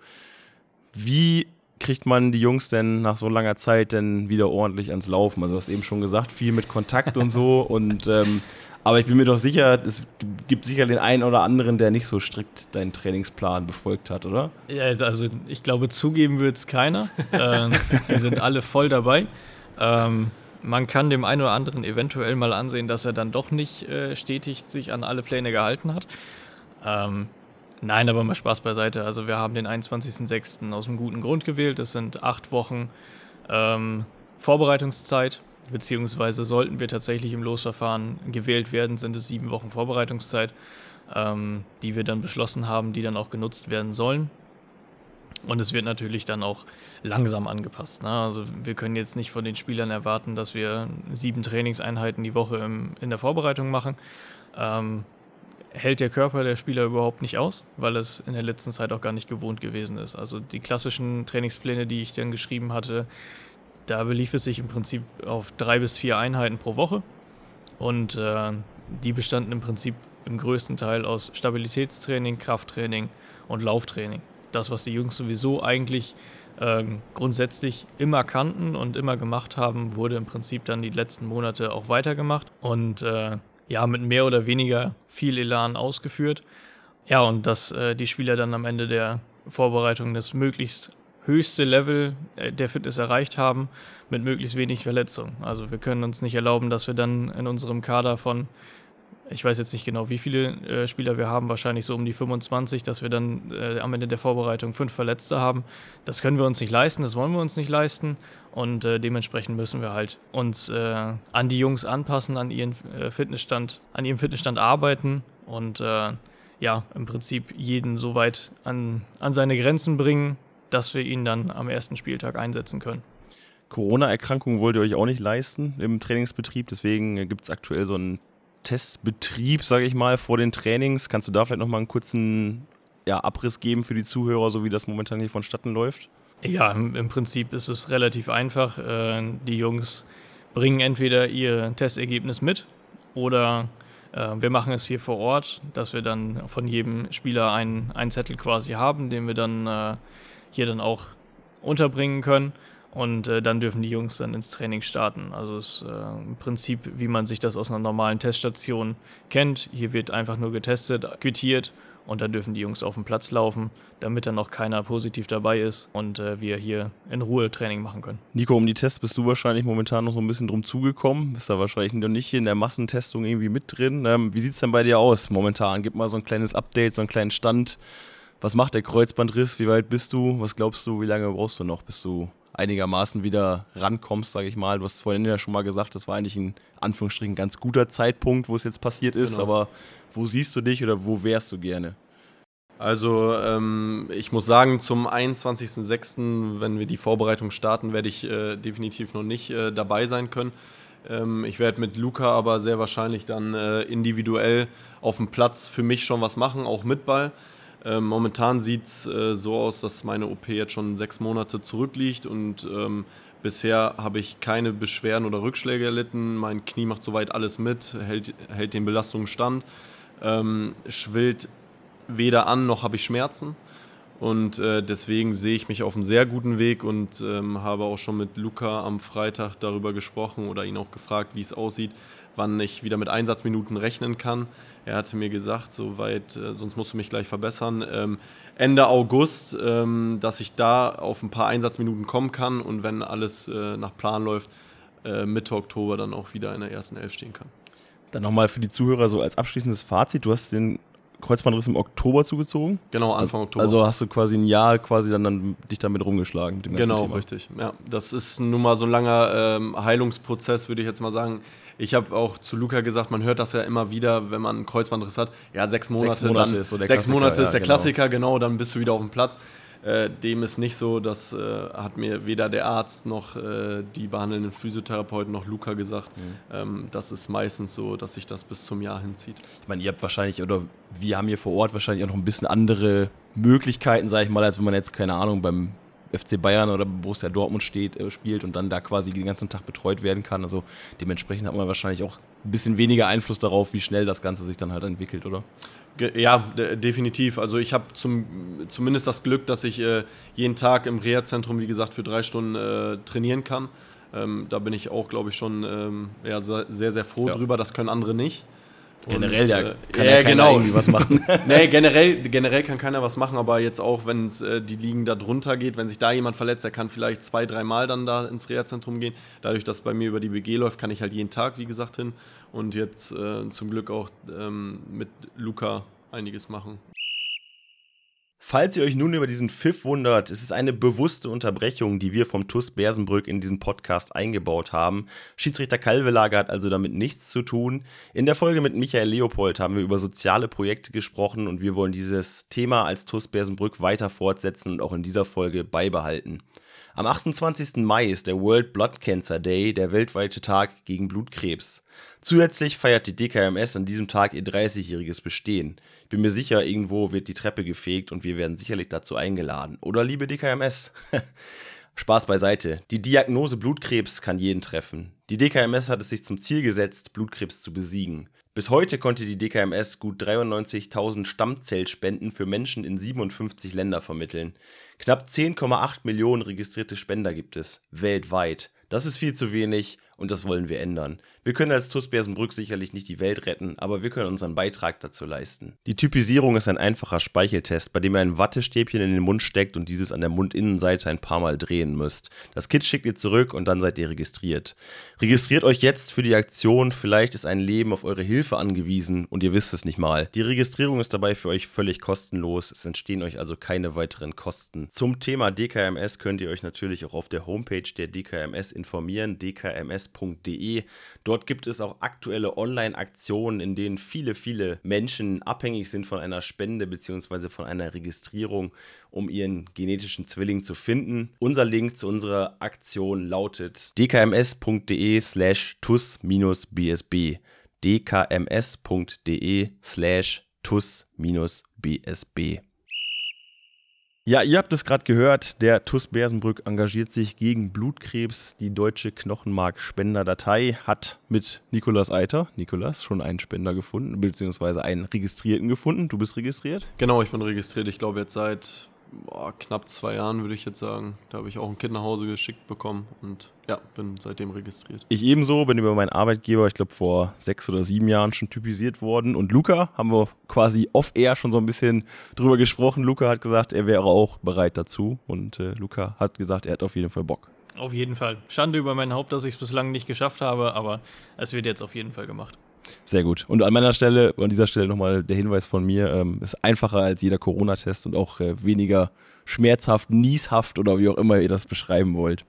wie kriegt man die Jungs denn nach so langer Zeit denn wieder ordentlich ans Laufen? Also du hast eben schon gesagt, viel mit Kontakt und so und ähm, aber ich bin mir doch sicher, es gibt sicher den einen oder anderen, der nicht so strikt deinen Trainingsplan befolgt hat, oder? Ja, also ich glaube, zugeben wird es keiner. äh, die sind alle voll dabei. Ähm, man kann dem einen oder anderen eventuell mal ansehen, dass er dann doch nicht äh, stetig sich an alle Pläne gehalten hat. Ähm, nein, aber mal Spaß beiseite. Also wir haben den 21.06. aus einem guten Grund gewählt. Das sind acht Wochen ähm, Vorbereitungszeit, beziehungsweise sollten wir tatsächlich im Losverfahren gewählt werden, sind es sieben Wochen Vorbereitungszeit, ähm, die wir dann beschlossen haben, die dann auch genutzt werden sollen. Und es wird natürlich dann auch langsam angepasst. Ne? Also wir können jetzt nicht von den Spielern erwarten, dass wir sieben Trainingseinheiten die Woche im, in der Vorbereitung machen. Ähm, hält der Körper der Spieler überhaupt nicht aus, weil es in der letzten Zeit auch gar nicht gewohnt gewesen ist. Also die klassischen Trainingspläne, die ich dann geschrieben hatte, da belief es sich im Prinzip auf drei bis vier Einheiten pro Woche. Und äh, die bestanden im Prinzip im größten Teil aus Stabilitätstraining, Krafttraining und Lauftraining das, was die Jungs sowieso eigentlich ähm, grundsätzlich immer kannten und immer gemacht haben, wurde im Prinzip dann die letzten Monate auch weitergemacht und äh, ja, mit mehr oder weniger viel Elan ausgeführt. Ja, und dass äh, die Spieler dann am Ende der Vorbereitung das möglichst höchste Level äh, der Fitness erreicht haben, mit möglichst wenig Verletzungen. Also wir können uns nicht erlauben, dass wir dann in unserem Kader von ich weiß jetzt nicht genau, wie viele äh, Spieler wir haben, wahrscheinlich so um die 25, dass wir dann äh, am Ende der Vorbereitung fünf Verletzte haben. Das können wir uns nicht leisten, das wollen wir uns nicht leisten und äh, dementsprechend müssen wir halt uns äh, an die Jungs anpassen, an ihren äh, Fitnessstand, an ihrem Fitnessstand arbeiten und äh, ja, im Prinzip jeden so weit an, an seine Grenzen bringen, dass wir ihn dann am ersten Spieltag einsetzen können. Corona-Erkrankungen wollt ihr euch auch nicht leisten im Trainingsbetrieb, deswegen gibt es aktuell so einen Testbetrieb, sage ich mal, vor den Trainings. Kannst du da vielleicht nochmal einen kurzen ja, Abriss geben für die Zuhörer, so wie das momentan hier vonstatten läuft? Ja, im, Prinzip ist es relativ einfach. Äh, die Jungs bringen entweder ihr Testergebnis mit oder Äh, wir machen es hier vor Ort, dass wir dann von jedem Spieler einen, einen Zettel quasi haben, den wir dann äh, hier dann auch unterbringen können. Und äh, dann dürfen die Jungs dann ins Training starten. Also es ist äh, im Prinzip, wie man sich das aus einer normalen Teststation kennt. Hier wird einfach nur getestet, quittiert und dann dürfen die Jungs auf den Platz laufen, damit dann noch keiner positiv dabei ist und äh, wir hier in Ruhe Training machen können. Nico, um die Tests bist du wahrscheinlich momentan noch so ein bisschen drum zugekommen. Bist da wahrscheinlich noch nicht in der Massentestung irgendwie mit drin. Ähm, wie sieht es denn bei dir aus momentan? Gib mal so ein kleines Update, so einen kleinen Stand. Was macht der Kreuzbandriss? Wie weit bist du? Was glaubst du, wie lange brauchst du noch, bis du einigermaßen wieder rankommst, sage ich mal. Du hast vorhin ja schon mal gesagt, das war eigentlich ein Anführungsstrichen ganz guter Zeitpunkt, wo es jetzt passiert ist, genau. aber wo siehst du dich oder wo wärst du gerne? Also ähm, ich muss sagen, zum 21.06., wenn wir die Vorbereitung starten, werde ich äh, definitiv noch nicht äh, dabei sein können. Ähm, ich werde mit Luca aber sehr wahrscheinlich dann äh, individuell auf dem Platz für mich schon was machen, auch mit Ball. Ähm, momentan sieht es äh, so aus, dass meine OP jetzt schon sechs Monate zurückliegt und ähm, bisher habe ich keine Beschwerden oder Rückschläge erlitten. Mein Knie macht soweit alles mit, hält, hält den Belastungen stand, ähm, schwillt weder an noch habe ich Schmerzen. Und äh, deswegen sehe ich mich auf einem sehr guten Weg und ähm, habe auch schon mit Luca am Freitag darüber gesprochen oder ihn auch gefragt, wie es aussieht, wann ich wieder mit Einsatzminuten rechnen kann. Er hatte mir gesagt, soweit, äh, sonst musst du mich gleich verbessern, ähm, Ende August, ähm, dass ich da auf ein paar Einsatzminuten kommen kann und wenn alles äh, nach Plan läuft, äh, Mitte Oktober dann auch wieder in der ersten Elf stehen kann. Dann nochmal für die Zuhörer so als abschließendes Fazit. Du hast den Kreuzbandriss im Oktober zugezogen. Genau, Anfang also, Oktober. Also hast du quasi ein Jahr quasi dann, dann dich damit rumgeschlagen. genau, Thema. richtig. Ja, das ist nun mal so ein langer ähm, Heilungsprozess, würde ich jetzt mal sagen. Ich habe auch zu Luca gesagt, man hört das ja immer wieder, wenn man einen Kreuzbandriss hat. Ja, sechs Monate, sechs Monate dann, ist so der sechs Monate ist der ja, genau. Klassiker, genau, dann bist du wieder auf dem Platz. Äh, dem ist nicht so, das äh, hat mir weder der Arzt noch äh, die behandelnden Physiotherapeuten noch Luca gesagt. Mhm. Ähm, das ist meistens so, dass sich das bis zum Jahr hinzieht. Ich meine, ihr habt wahrscheinlich, oder wir haben hier vor Ort wahrscheinlich auch noch ein bisschen andere Möglichkeiten, sage ich mal, als wenn man jetzt, keine Ahnung, beim FC Bayern oder Borussia Dortmund steht, äh, spielt und dann da quasi den ganzen Tag betreut werden kann. Also dementsprechend hat man wahrscheinlich auch ein bisschen weniger Einfluss darauf, wie schnell das Ganze sich dann halt entwickelt, oder? Ja, definitiv. Also ich habe zum, zumindest das Glück, dass ich äh, jeden Tag im Reha-Zentrum, wie gesagt, für drei Stunden äh, trainieren kann. Ähm, da bin ich auch, glaube ich, schon ähm, ja, sehr, sehr froh ja. drüber. Das können andere nicht. Generell ja, äh, kann ja, ja genau. irgendwie was machen. nee, generell, generell kann keiner was machen, aber jetzt auch, wenn es äh, die Ligen da drunter geht, wenn sich da jemand verletzt, der kann vielleicht zwei, dreimal dann da ins Reha-Zentrum gehen. Dadurch, dass bei mir über die BG läuft, kann ich halt jeden Tag, wie gesagt, hin und jetzt äh, zum Glück auch ähm, mit Luca einiges machen. Falls ihr euch nun über diesen Pfiff wundert, es ist eine bewusste Unterbrechung, die wir vom TUS Bersenbrück in diesen Podcast eingebaut haben. Schiedsrichter Kalvelager hat also damit nichts zu tun. In der Folge mit Michael Leopold haben wir über soziale Projekte gesprochen und wir wollen dieses Thema als TUS Bersenbrück weiter fortsetzen und auch in dieser Folge beibehalten. Am 28. Mai ist der World Blood Cancer Day, der weltweite Tag gegen Blutkrebs. Zusätzlich feiert die DKMS an diesem Tag ihr 30-jähriges Bestehen. Ich bin mir sicher, irgendwo wird die Treppe gefegt und wir werden sicherlich dazu eingeladen. Oder liebe DKMS? Spaß beiseite. Die Diagnose Blutkrebs kann jeden treffen. Die DKMS hat es sich zum Ziel gesetzt, Blutkrebs zu besiegen. Bis heute konnte die DKMS gut 93.000 Stammzellspenden für Menschen in 57 Länder vermitteln. Knapp 10,8 Millionen registrierte Spender gibt es, weltweit. Das ist viel zu wenig und das wollen wir ändern. Wir können als TUS Bersenbrück sicherlich nicht die Welt retten, aber wir können unseren Beitrag dazu leisten. Die Typisierung ist ein einfacher Speicheltest, bei dem ihr ein Wattestäbchen in den Mund steckt und dieses an der Mundinnenseite ein paar Mal drehen müsst. Das Kit schickt ihr zurück und dann seid ihr registriert. Registriert euch jetzt für die Aktion, vielleicht ist ein Leben auf eure Hilfe angewiesen und ihr wisst es nicht mal. Die Registrierung ist dabei für euch völlig kostenlos, es entstehen euch also keine weiteren Kosten. Zum Thema DKMS könnt ihr euch natürlich auch auf der Homepage der DKMS informieren, dkms podcast.de. Dort gibt es auch aktuelle Online-Aktionen, in denen viele, viele Menschen abhängig sind von einer Spende bzw. von einer Registrierung, um ihren genetischen Zwilling zu finden. Unser Link zu unserer Aktion lautet dkms.de slash tus-bsb dkms.de slash tus-bsb Ja, ihr habt es gerade gehört, der TUS Bersenbrück engagiert sich gegen Blutkrebs. Die deutsche Knochenmark-Spenderdatei hat mit Nikolas Eiter, Nikolas, schon einen Spender gefunden, beziehungsweise einen Registrierten gefunden. Du bist registriert? Genau, ich bin registriert. Ich glaube jetzt seit boah, knapp zwei Jahren, würde ich jetzt sagen. Da habe ich auch ein Kind nach Hause geschickt bekommen und ja, bin seitdem registriert. Ich ebenso, bin über meinen Arbeitgeber, ich glaube vor sechs oder sieben Jahren schon typisiert worden. Und Luca haben wir quasi off-air schon so ein bisschen drüber gesprochen. Luca hat gesagt, er wäre auch bereit dazu. Und äh, Luca hat gesagt, er hat auf jeden Fall Bock. Auf jeden Fall. Schande über mein Haupt, dass ich es bislang nicht geschafft habe, aber es wird jetzt auf jeden Fall gemacht. Sehr gut. Und an meiner Stelle, an dieser Stelle nochmal der Hinweis von mir, ähm, ist einfacher als jeder Corona-Test und auch äh, weniger schmerzhaft, nieshaft oder wie auch immer ihr das beschreiben wollt.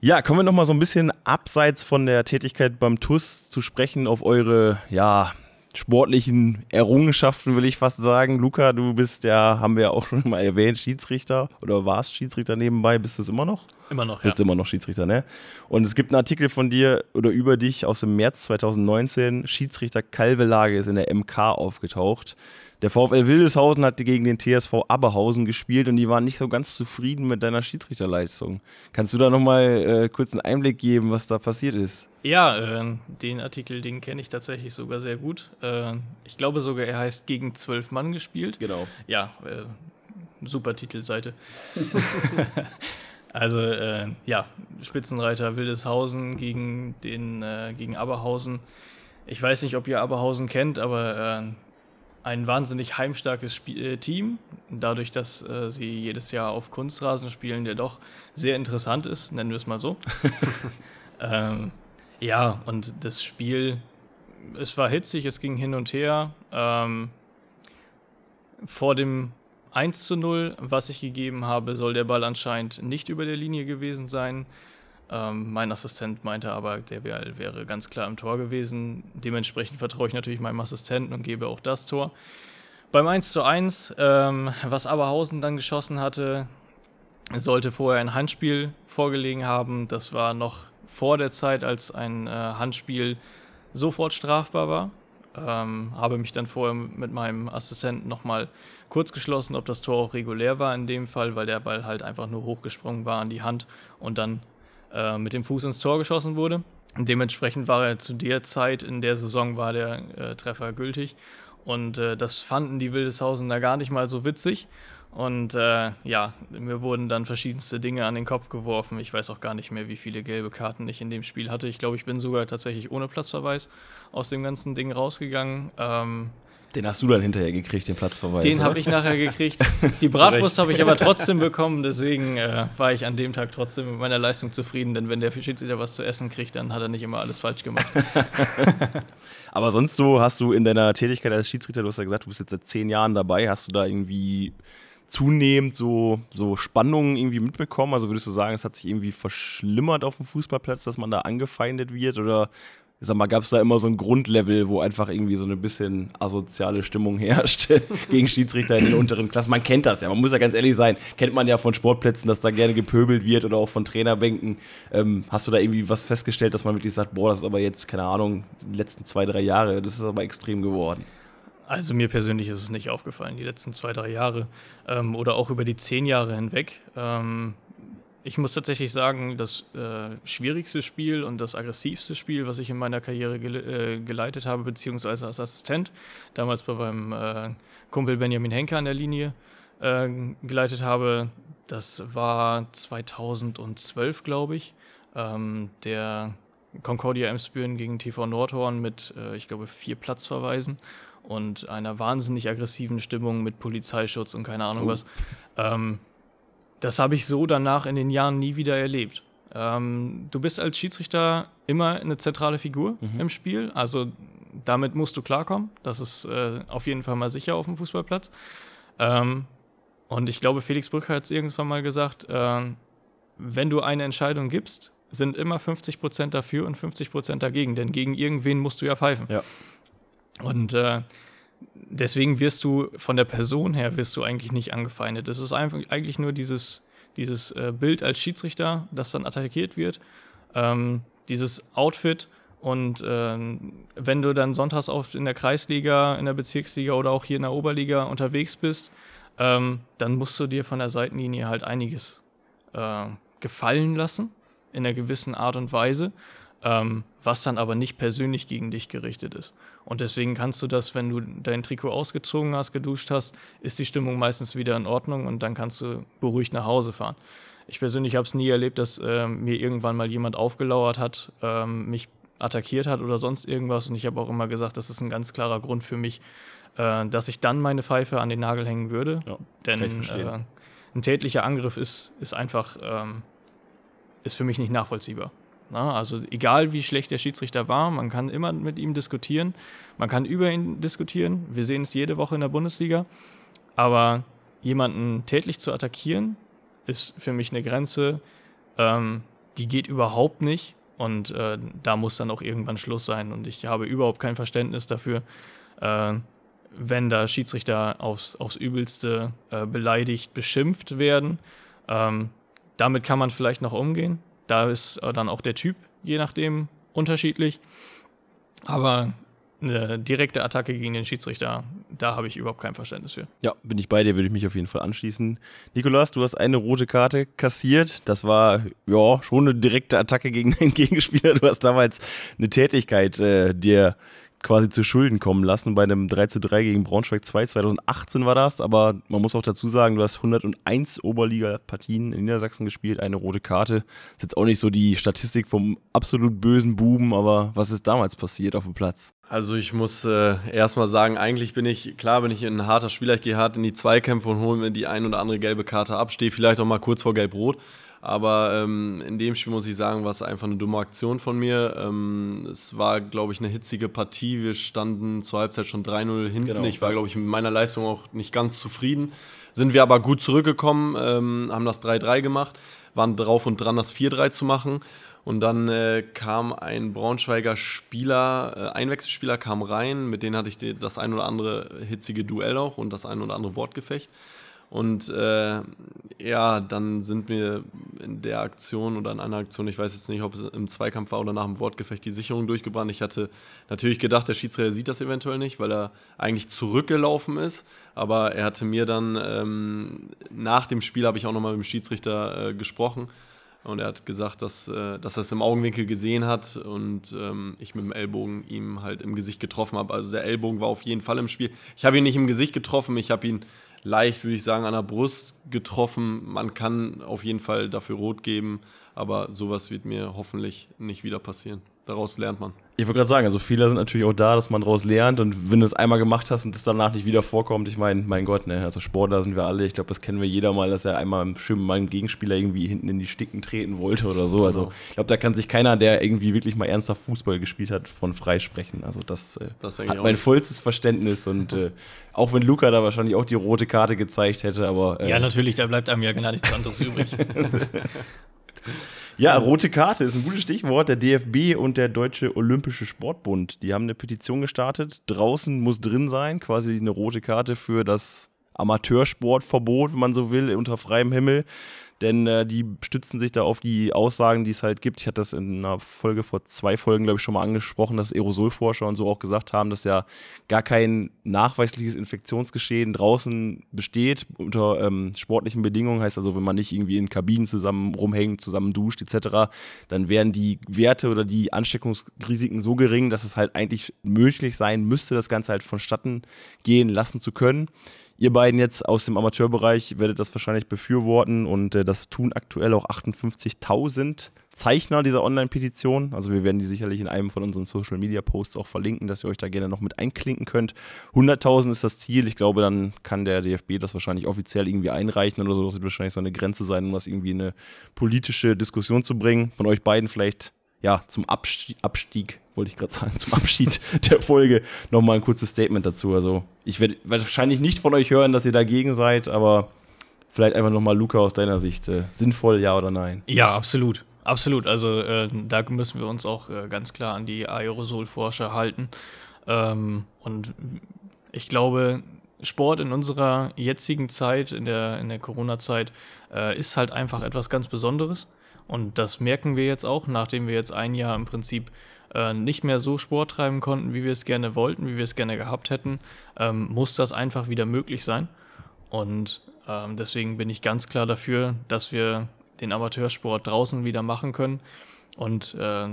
Ja, kommen wir nochmal so ein bisschen abseits von der Tätigkeit beim TUS zu sprechen auf eure, ja, sportlichen Errungenschaften, will ich fast sagen. Luca, du bist ja, haben wir ja auch schon mal erwähnt, Schiedsrichter oder warst Schiedsrichter nebenbei, bist du es immer noch? Immer noch, Bist ja. immer noch Schiedsrichter, ne? Und es gibt einen Artikel von dir oder über dich aus dem März 2019. Schiedsrichter Kalvelage ist in der MK aufgetaucht. Der VfL Wildeshausen hat gegen den TSV Aberhausen gespielt und die waren nicht so ganz zufrieden mit deiner Schiedsrichterleistung. Kannst du da nochmal äh, kurz einen Einblick geben, was da passiert ist? Ja, äh, den Artikel, den kenne ich tatsächlich sogar sehr gut. Äh, ich glaube sogar, er heißt gegen zwölf Mann gespielt. Genau. Ja, äh, super Titelseite. also äh, ja, Spitzenreiter Wildeshausen gegen den äh, gegen Aberhausen. Ich weiß nicht, ob ihr Aberhausen kennt, aber ein wahnsinnig heimstarkes Spiel, äh, Team. Dadurch, dass äh, sie jedes Jahr auf Kunstrasen spielen, der doch sehr interessant ist, nennen wir es mal so. ähm, ja, und das Spiel, es war hitzig, es ging hin und her. Ähm, vor dem 1 zu 0, was ich gegeben habe, soll der Ball anscheinend nicht über der Linie gewesen sein. Ähm, mein Assistent meinte aber, der wär, wäre ganz klar im Tor gewesen. Dementsprechend vertraue ich natürlich meinem Assistenten und gebe auch das Tor. Beim 1 zu 1, ähm, was Aberhausen dann geschossen hatte, sollte vorher ein Handspiel vorgelegen haben. Das war noch vor der Zeit, als ein äh, Handspiel sofort strafbar war. Ähm, habe mich dann vorher mit meinem Assistenten nochmal kurz geschlossen, ob das Tor auch regulär war in dem Fall, weil der Ball halt einfach nur hochgesprungen war an die Hand und dann äh, mit dem Fuß ins Tor geschossen wurde. Dementsprechend war er zu der Zeit in der Saison war der äh, Treffer gültig. Und äh, das fanden die Wildeshausen da gar nicht mal so witzig. Und äh, ja, mir wurden dann verschiedenste Dinge an den Kopf geworfen. Ich weiß auch gar nicht mehr, wie viele gelbe Karten ich in dem Spiel hatte. Ich glaube, ich bin sogar tatsächlich ohne Platzverweis aus dem ganzen Ding rausgegangen. Ähm, den hast du dann hinterher gekriegt, den Platzverweis. Den habe ich nachher gekriegt. Die Bratwurst habe ich aber trotzdem bekommen, deswegen äh, war ich an dem Tag trotzdem mit meiner Leistung zufrieden, denn wenn der Schiedsrichter was zu essen kriegt, dann hat er nicht immer alles falsch gemacht. aber sonst so hast du in deiner Tätigkeit als Schiedsrichter, du hast ja gesagt, du bist jetzt seit zehn Jahren dabei, hast du da irgendwie zunehmend so, so Spannungen irgendwie mitbekommen? Also würdest du sagen, es hat sich irgendwie verschlimmert auf dem Fußballplatz, dass man da angefeindet wird? Oder ich sag mal, gab es da immer so ein Grundlevel, wo einfach irgendwie so eine bisschen asoziale Stimmung herrscht gegen Schiedsrichter in den unteren Klassen. Man kennt das ja, man muss ja ganz ehrlich sein, kennt man ja von Sportplätzen, dass da gerne gepöbelt wird oder auch von Trainerbänken. Ähm, hast du da irgendwie was festgestellt, dass man wirklich sagt, boah, das ist aber jetzt, keine Ahnung, die letzten zwei, drei Jahre, das ist aber extrem geworden? Also mir persönlich ist es nicht aufgefallen, die letzten zwei, drei Jahre ähm, oder auch über die zehn Jahre hinweg. Ähm, ich muss tatsächlich sagen, das äh, schwierigste Spiel und das aggressivste Spiel, was ich in meiner Karriere gele äh, geleitet habe, beziehungsweise als Assistent, damals bei meinem äh, Kumpel Benjamin Henke an der Linie äh, geleitet habe, das war 2012, glaube ich. Ähm, der Concordia Emsbüren gegen TV Nordhorn mit, äh, ich glaube, vier Platzverweisen und einer wahnsinnig aggressiven Stimmung mit Polizeischutz und keine Ahnung oh. was. Ähm, das habe ich so danach in den Jahren nie wieder erlebt. Ähm, du bist als Schiedsrichter immer eine zentrale Figur mhm. im Spiel, also damit musst du klarkommen. Das ist äh, auf jeden Fall mal sicher auf dem Fußballplatz. Ähm, und ich glaube, Felix Brücker hat es irgendwann mal gesagt, äh, wenn du eine Entscheidung gibst, sind immer 50 Prozent dafür und 50 Prozent dagegen, denn gegen irgendwen musst du ja pfeifen. Ja. Und äh, deswegen wirst du von der Person her wirst du eigentlich nicht angefeindet. Es ist einfach eigentlich nur dieses, dieses äh, Bild als Schiedsrichter, das dann attackiert wird, ähm, dieses Outfit und äh, wenn du dann sonntags oft in der Kreisliga, in der Bezirksliga oder auch hier in der Oberliga unterwegs bist, ähm, dann musst du dir von der Seitenlinie halt einiges äh, gefallen lassen, in einer gewissen Art und Weise, ähm, was dann aber nicht persönlich gegen dich gerichtet ist. Und deswegen kannst du das, wenn du dein Trikot ausgezogen hast, geduscht hast, ist die Stimmung meistens wieder in Ordnung und dann kannst du beruhigt nach Hause fahren. Ich persönlich habe es nie erlebt, dass äh, mir irgendwann mal jemand aufgelauert hat, ähm, mich attackiert hat oder sonst irgendwas. Und ich habe auch immer gesagt, das ist ein ganz klarer Grund für mich, äh, dass ich dann meine Pfeife an den Nagel hängen würde. Ja, Denn äh, ein tätlicher Angriff ist, ist einfach ähm, ist für mich nicht nachvollziehbar. Na, also egal wie schlecht der Schiedsrichter war, man kann immer mit ihm diskutieren, man kann über ihn diskutieren. Wir sehen es jede Woche in der Bundesliga. Aber jemanden tätlich zu attackieren, ist für mich eine Grenze, ähm, die geht überhaupt nicht. Und äh, da muss dann auch irgendwann Schluss sein. Und ich habe überhaupt kein Verständnis dafür, äh, wenn da Schiedsrichter aufs, aufs Übelste äh, beleidigt, beschimpft werden. Ähm, damit kann man vielleicht noch umgehen. Da ist äh, dann auch der Typ, je nachdem, unterschiedlich. Aber eine direkte Attacke gegen den Schiedsrichter, da habe ich überhaupt kein Verständnis für. Ja, bin ich bei dir, würde ich mich auf jeden Fall anschließen. Nikolas, du hast eine rote Karte kassiert. Das war ja schon eine direkte Attacke gegen deinen Gegenspieler. Du hast damals eine Tätigkeit äh, dir quasi zu Schulden kommen lassen bei einem 3 zu 3 gegen Braunschweig 2. 2018 war das, aber man muss auch dazu sagen, du hast 101 Oberliga-Partien in Niedersachsen gespielt, eine rote Karte. Ist jetzt auch nicht so die Statistik vom absolut bösen Buben, aber was ist damals passiert auf dem Platz? Also ich muss äh, erstmal sagen, eigentlich bin ich, klar bin ich ein harter Spieler, ich gehe hart in die Zweikämpfe und hole mir die ein oder andere gelbe Karte ab, stehe vielleicht auch mal kurz vor Gelb-Rot. Aber ähm, in dem Spiel muss ich sagen, war es einfach eine dumme Aktion von mir. Ähm, es war, glaube ich, eine hitzige Partie. Wir standen zur Halbzeit schon 3-0 hinten. Genau. Ich war, glaube ich, mit meiner Leistung auch nicht ganz zufrieden. Sind wir aber gut zurückgekommen, ähm, haben das 3-3 gemacht, waren drauf und dran, das 4-3 zu machen. Und dann äh, kam ein Braunschweiger Spieler, äh, Einwechselspieler kam rein, mit denen hatte ich das ein oder andere hitzige Duell auch und das ein oder andere Wortgefecht. Und äh, ja, dann sind mir in der Aktion oder in einer Aktion, ich weiß jetzt nicht, ob es im Zweikampf war oder nach dem Wortgefecht, die Sicherung durchgebrannt. Ich hatte natürlich gedacht, der Schiedsrichter sieht das eventuell nicht, weil er eigentlich zurückgelaufen ist. Aber er hatte mir dann ähm, nach dem Spiel, habe ich auch nochmal mit dem Schiedsrichter äh, gesprochen. Und er hat gesagt, dass, äh, dass er es im Augenwinkel gesehen hat und ähm, ich mit dem Ellbogen ihm halt im Gesicht getroffen habe. Also der Ellbogen war auf jeden Fall im Spiel. Ich habe ihn nicht im Gesicht getroffen, ich habe ihn leicht, würde ich sagen, an der Brust getroffen. Man kann auf jeden Fall dafür rot geben, aber sowas wird mir hoffentlich nicht wieder passieren. Daraus lernt man. Ich wollte gerade sagen, also Fehler sind natürlich auch da, dass man daraus lernt und wenn du es einmal gemacht hast und es danach nicht wieder vorkommt, ich meine, mein Gott, ne, also Sportler sind wir alle, ich glaube, das kennen wir jeder mal, dass er einmal schön mit meinem Gegenspieler irgendwie hinten in die Sticken treten wollte oder so. Also genau. ich glaube, da kann sich keiner, der irgendwie wirklich mal ernsthaft Fußball gespielt hat, von freisprechen. Also das, äh, das hat mein vollstes Verständnis und äh, auch wenn Luca da wahrscheinlich auch die rote Karte gezeigt hätte, aber. Äh, ja, natürlich, da bleibt einem ja gar nichts anderes übrig. Ja, rote Karte ist ein gutes Stichwort. Der DFB und der Deutsche Olympische Sportbund, die haben eine Petition gestartet. Draußen muss drin sein, quasi eine rote Karte für das Amateursportverbot, wenn man so will, unter freiem Himmel denn äh, die stützen sich da auf die Aussagen, die es halt gibt. Ich hatte das in einer Folge vor zwei Folgen, glaube ich, schon mal angesprochen, dass Aerosolforscher und so auch gesagt haben, dass ja gar kein nachweisliches Infektionsgeschehen draußen besteht unter ähm, sportlichen Bedingungen. Heißt also, wenn man nicht irgendwie in Kabinen zusammen rumhängt, zusammen duscht etc., dann wären die Werte oder die Ansteckungsrisiken so gering, dass es halt eigentlich möglich sein müsste, das Ganze halt vonstatten gehen lassen zu können. Ihr beiden jetzt aus dem Amateurbereich werdet das wahrscheinlich befürworten und äh, das tun aktuell auch 58.000 Zeichner dieser Online-Petition. Also wir werden die sicherlich in einem von unseren Social-Media-Posts auch verlinken, dass ihr euch da gerne noch mit einklinken könnt. 100.000 ist das Ziel. Ich glaube, dann kann der DFB das wahrscheinlich offiziell irgendwie einreichen oder so. Das wird wahrscheinlich so eine Grenze sein, um das irgendwie in eine politische Diskussion zu bringen. Von euch beiden vielleicht ja, zum Abstieg, Abstieg wollte ich gerade sagen, zum Abschied der Folge nochmal ein kurzes Statement dazu. Also, ich werde wahrscheinlich nicht von euch hören, dass ihr dagegen seid, aber vielleicht einfach nochmal, Luca, aus deiner Sicht. Äh, sinnvoll, ja oder nein? Ja, absolut. Absolut. Also, äh, da müssen wir uns auch äh, ganz klar an die Aerosolforscher halten. Ähm, und ich glaube, Sport in unserer jetzigen Zeit, in der, in der Corona-Zeit, äh, ist halt einfach etwas ganz Besonderes. Und das merken wir jetzt auch, nachdem wir jetzt ein Jahr im Prinzip äh, nicht mehr so Sport treiben konnten, wie wir es gerne wollten, wie wir es gerne gehabt hätten, ähm, muss das einfach wieder möglich sein. Und ähm, deswegen bin ich ganz klar dafür, dass wir den Amateursport draußen wieder machen können. Und äh,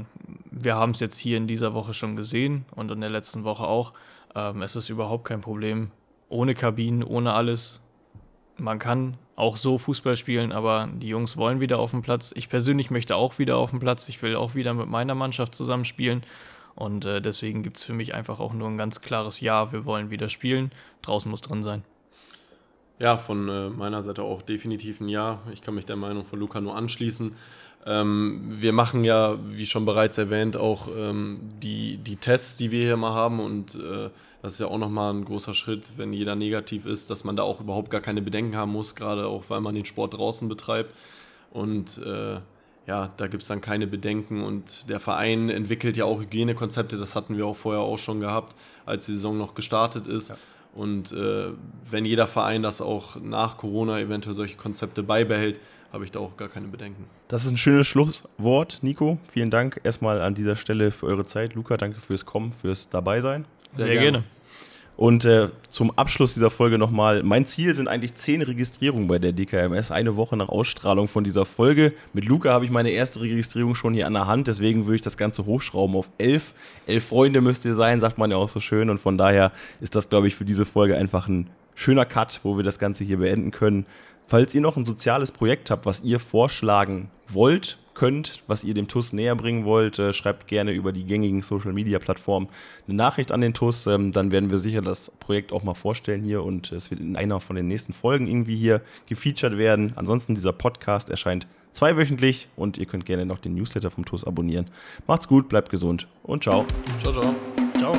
wir haben es jetzt hier in dieser Woche schon gesehen und in der letzten Woche auch. Ähm, es ist überhaupt kein Problem. Ohne Kabinen, ohne alles. Man kann auch so Fußball spielen, aber die Jungs wollen wieder auf dem Platz. Ich persönlich möchte auch wieder auf dem Platz. Ich will auch wieder mit meiner Mannschaft zusammenspielen. Und äh, deswegen gibt es für mich einfach auch nur ein ganz klares Ja, wir wollen wieder spielen. Draußen muss drin sein. Ja, von äh, meiner Seite auch definitiv ein Ja. Ich kann mich der Meinung von Luca nur anschließen. Ähm, wir machen ja, wie schon bereits erwähnt, auch ähm, die, die Tests, die wir hier mal haben. Und äh, das ist ja auch nochmal ein großer Schritt, wenn jeder negativ ist, dass man da auch überhaupt gar keine Bedenken haben muss, gerade auch weil man den Sport draußen betreibt. Und äh, ja, da gibt es dann keine Bedenken. Und der Verein entwickelt ja auch Hygienekonzepte. Das hatten wir auch vorher auch schon gehabt, als die Saison noch gestartet ist. Ja. Und äh, wenn jeder Verein das auch nach Corona eventuell solche Konzepte beibehält, habe ich da auch gar keine Bedenken. Das ist ein schönes Schlusswort, Nico. Vielen Dank erstmal an dieser Stelle für eure Zeit. Luca, danke fürs Kommen, fürs Dabeisein. Sehr, Sehr gerne. gerne. Und äh, zum Abschluss dieser Folge nochmal, mein Ziel sind eigentlich zehn Registrierungen bei der DKMS, eine Woche nach Ausstrahlung von dieser Folge. Mit Luca habe ich meine erste Registrierung schon hier an der Hand, deswegen würde ich das Ganze hochschrauben auf elf. Elf Freunde müsst ihr sein, sagt man ja auch so schön. Und von daher ist das, glaube ich, für diese Folge einfach ein schöner Cut, wo wir das Ganze hier beenden können. Falls ihr noch ein soziales Projekt habt, was ihr vorschlagen wollt, könnt, was ihr dem TUS näher bringen wollt, äh, schreibt gerne über die gängigen Social Media Plattformen eine Nachricht an den TUS. Ähm, dann werden wir sicher das Projekt auch mal vorstellen hier und es wird in einer von den nächsten Folgen irgendwie hier gefeatured werden. Ansonsten dieser Podcast erscheint zweiwöchentlich und ihr könnt gerne noch den Newsletter vom TUS abonnieren. Macht's gut, bleibt gesund und ciao. Ciao, ciao. Ciao.